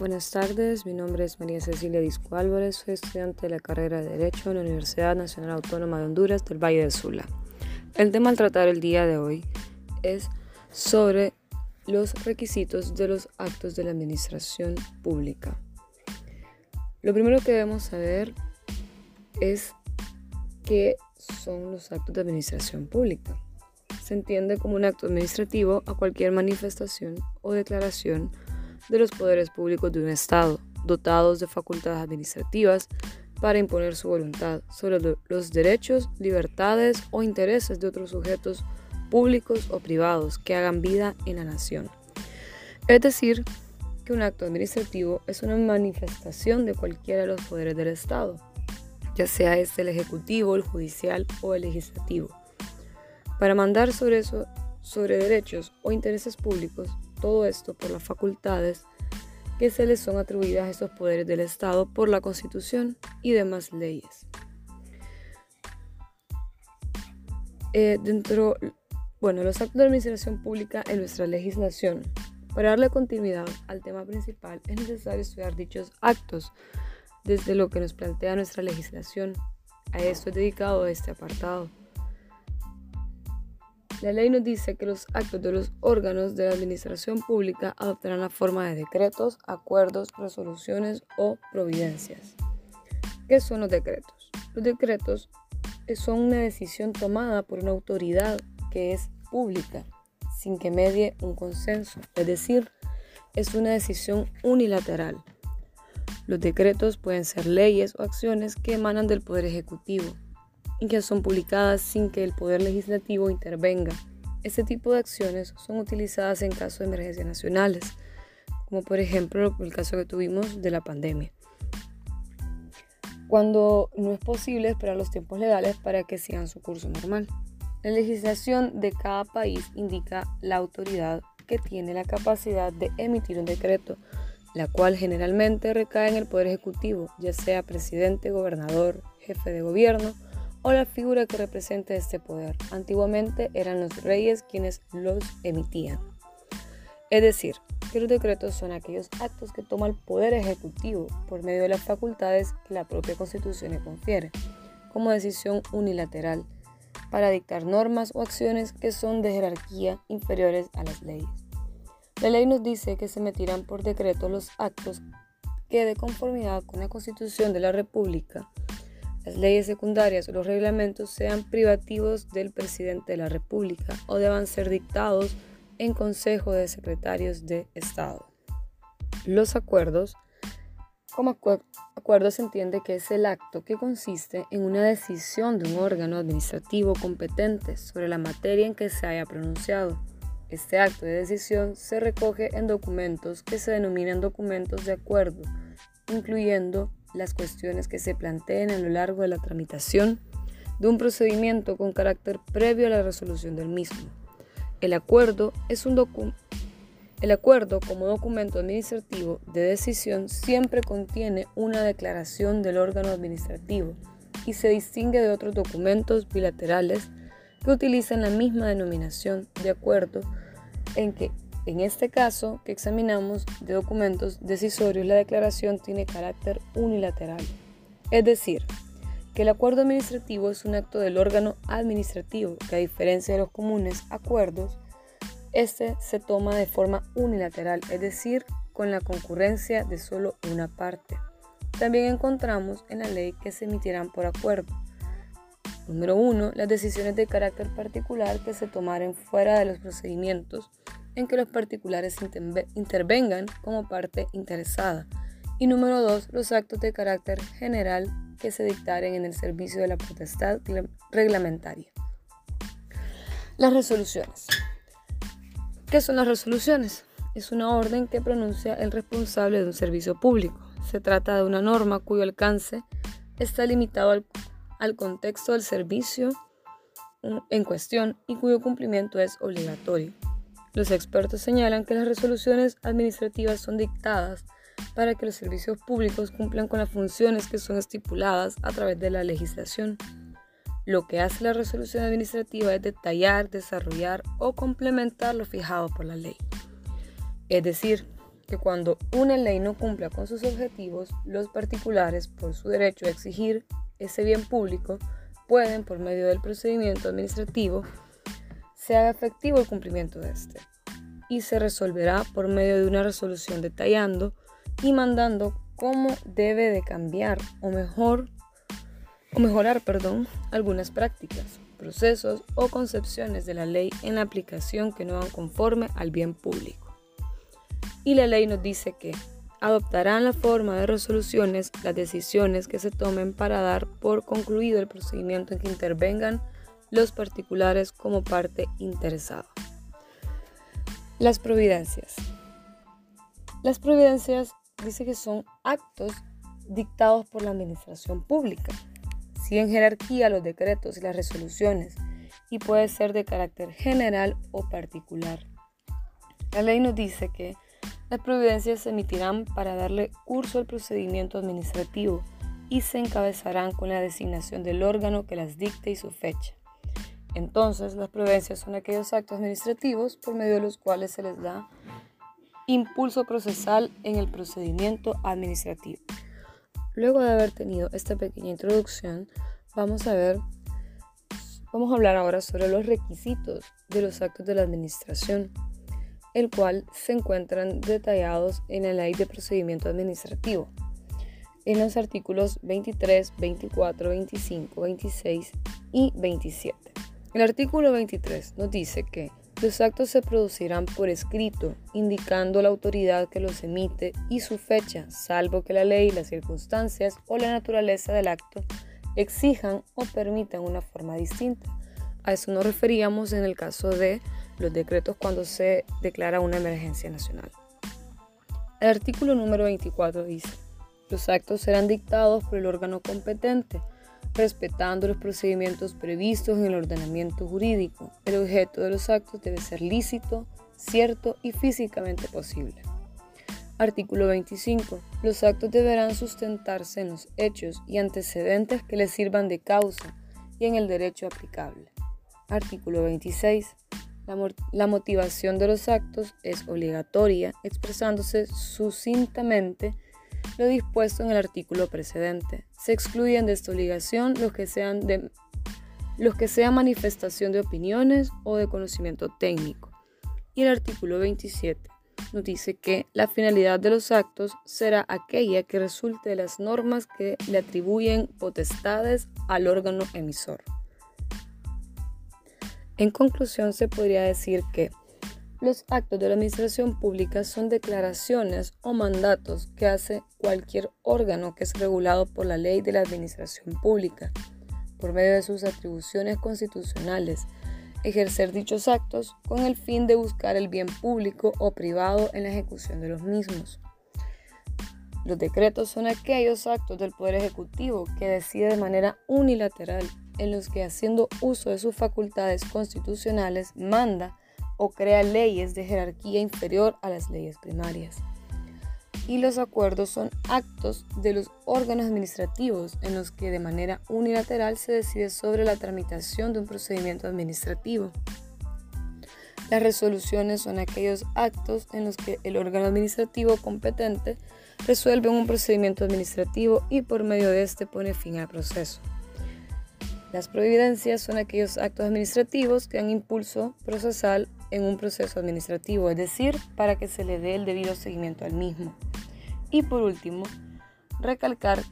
Buenas tardes, mi nombre es María Cecilia Disco Álvarez, soy estudiante de la carrera de Derecho en la Universidad Nacional Autónoma de Honduras del Valle de Sula. El tema al tratar el día de hoy es sobre los requisitos de los actos de la administración pública. Lo primero que debemos saber es qué son los actos de administración pública. Se entiende como un acto administrativo a cualquier manifestación o declaración de los poderes públicos de un Estado, dotados de facultades administrativas para imponer su voluntad sobre los derechos, libertades o intereses de otros sujetos públicos o privados que hagan vida en la nación. Es decir, que un acto administrativo es una manifestación de cualquiera de los poderes del Estado, ya sea este el ejecutivo, el judicial o el legislativo. Para mandar sobre, eso, sobre derechos o intereses públicos todo esto por las facultades que se les son atribuidas a estos poderes del Estado por la Constitución y demás leyes. Eh, dentro, bueno, los actos de administración pública en nuestra legislación. Para darle continuidad al tema principal es necesario estudiar dichos actos desde lo que nos plantea nuestra legislación. A esto es dedicado este apartado. La ley nos dice que los actos de los órganos de la administración pública adoptarán la forma de decretos, acuerdos, resoluciones o providencias. ¿Qué son los decretos? Los decretos son una decisión tomada por una autoridad que es pública, sin que medie un consenso, es decir, es una decisión unilateral. Los decretos pueden ser leyes o acciones que emanan del Poder Ejecutivo, y que son publicadas sin que el Poder Legislativo intervenga. Este tipo de acciones son utilizadas en casos de emergencias nacionales, como por ejemplo el caso que tuvimos de la pandemia. Cuando no es posible esperar los tiempos legales para que sigan su curso normal. La legislación de cada país indica la autoridad que tiene la capacidad de emitir un decreto, la cual generalmente recae en el Poder Ejecutivo, ya sea presidente, gobernador, jefe de gobierno, o la figura que representa este poder. Antiguamente eran los reyes quienes los emitían. Es decir, que los decretos son aquellos actos que toma el poder ejecutivo por medio de las facultades que la propia constitución le confiere, como decisión unilateral, para dictar normas o acciones que son de jerarquía inferiores a las leyes. La ley nos dice que se emitirán por decreto los actos que de conformidad con la Constitución de la República las leyes secundarias o los reglamentos sean privativos del presidente de la República o deban ser dictados en Consejo de Secretarios de Estado. Los acuerdos, como acuerdo se entiende que es el acto que consiste en una decisión de un órgano administrativo competente sobre la materia en que se haya pronunciado. Este acto de decisión se recoge en documentos que se denominan documentos de acuerdo, incluyendo las cuestiones que se planteen a lo largo de la tramitación de un procedimiento con carácter previo a la resolución del mismo. El acuerdo es un el acuerdo como documento administrativo de decisión siempre contiene una declaración del órgano administrativo y se distingue de otros documentos bilaterales que utilizan la misma denominación de acuerdo en que en este caso que examinamos de documentos decisorios, la declaración tiene carácter unilateral. Es decir, que el acuerdo administrativo es un acto del órgano administrativo, que a diferencia de los comunes acuerdos, este se toma de forma unilateral, es decir, con la concurrencia de solo una parte. También encontramos en la ley que se emitirán por acuerdo. Número 1. Las decisiones de carácter particular que se tomaren fuera de los procedimientos que los particulares intervengan como parte interesada. Y número dos, los actos de carácter general que se dictaren en el servicio de la potestad reglamentaria. Las resoluciones. ¿Qué son las resoluciones? Es una orden que pronuncia el responsable de un servicio público. Se trata de una norma cuyo alcance está limitado al, al contexto del servicio en cuestión y cuyo cumplimiento es obligatorio. Los expertos señalan que las resoluciones administrativas son dictadas para que los servicios públicos cumplan con las funciones que son estipuladas a través de la legislación. Lo que hace la resolución administrativa es detallar, desarrollar o complementar lo fijado por la ley. Es decir, que cuando una ley no cumpla con sus objetivos, los particulares, por su derecho a exigir ese bien público, pueden, por medio del procedimiento administrativo, se haga efectivo el cumplimiento de este y se resolverá por medio de una resolución detallando y mandando cómo debe de cambiar o mejor o mejorar, perdón, algunas prácticas, procesos o concepciones de la ley en la aplicación que no van conforme al bien público. Y la ley nos dice que adoptarán la forma de resoluciones las decisiones que se tomen para dar por concluido el procedimiento en que intervengan los particulares como parte interesada. Las providencias. Las providencias dice que son actos dictados por la administración pública. Siguen jerarquía los decretos y las resoluciones y puede ser de carácter general o particular. La ley nos dice que las providencias se emitirán para darle curso al procedimiento administrativo y se encabezarán con la designación del órgano que las dicte y su fecha. Entonces, las providencias son aquellos actos administrativos por medio de los cuales se les da impulso procesal en el procedimiento administrativo. Luego de haber tenido esta pequeña introducción, vamos a ver, vamos a hablar ahora sobre los requisitos de los actos de la administración, el cual se encuentran detallados en la Ley de Procedimiento Administrativo, en los artículos 23, 24, 25, 26 y 27. El artículo 23 nos dice que los actos se producirán por escrito, indicando la autoridad que los emite y su fecha, salvo que la ley, las circunstancias o la naturaleza del acto exijan o permitan una forma distinta. A eso nos referíamos en el caso de los decretos cuando se declara una emergencia nacional. El artículo número 24 dice, los actos serán dictados por el órgano competente respetando los procedimientos previstos en el ordenamiento jurídico. El objeto de los actos debe ser lícito, cierto y físicamente posible. Artículo 25. Los actos deberán sustentarse en los hechos y antecedentes que les sirvan de causa y en el derecho aplicable. Artículo 26. La, la, motivación de los actos es obligatoria, expresándose sucintamente lo dispuesto en el artículo precedente. Se excluyen de esta obligación los que sean de los que sean manifestación de opiniones o de conocimiento técnico. Y el artículo 27 nos dice que la finalidad de los actos será aquella que resulte de las normas que le atribuyen potestades al órgano emisor. En conclusión, se podría decir que los actos de la administración pública son declaraciones o mandatos que hace cualquier órgano que es regulado por la ley de la administración pública, por medio de sus atribuciones constitucionales, ejercer dichos actos con el fin de buscar el bien público o privado en la ejecución de los mismos. Los decretos son aquellos actos del Poder Ejecutivo que decide de manera unilateral en los que haciendo uso de sus facultades constitucionales manda o crea leyes de jerarquía inferior a las leyes primarias. Y los acuerdos son actos de los órganos administrativos en los que de manera unilateral se decide sobre la tramitación de un procedimiento administrativo. Las resoluciones son aquellos actos en los que el órgano administrativo competente resuelve un procedimiento administrativo y por medio de este pone fin al proceso. Las providencias son aquellos actos administrativos que dan impulso procesal en un proceso administrativo, es decir, para que se le dé el debido seguimiento al mismo. Y por último, recalcar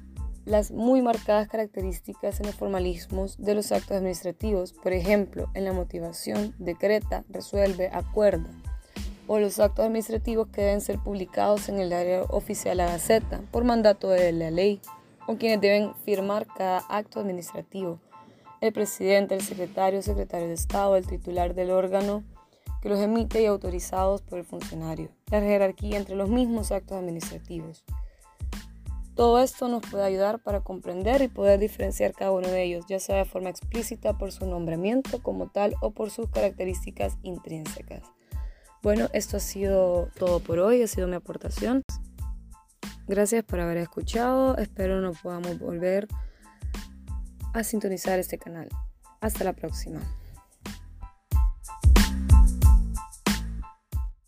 las muy marcadas características en los formalismos de los actos administrativos, por ejemplo, en la motivación, decreta, resuelve, acuerda, o los actos administrativos que deben ser publicados en el área oficial La Gaceta por mandato de la ley, o quienes deben firmar cada acto administrativo. El presidente, el secretario, secretario de Estado, el titular del órgano que los emite y autorizados por el funcionario, la jerarquía entre los mismos actos administrativos. Todo esto nos puede ayudar para comprender y poder diferenciar cada uno de ellos, ya sea de forma explícita por su nombramiento como tal o por sus características intrínsecas. Bueno, esto ha sido todo por hoy, ha sido mi aportación. Gracias por haber escuchado, espero nos podamos volver a sintonizar este canal. Hasta la próxima.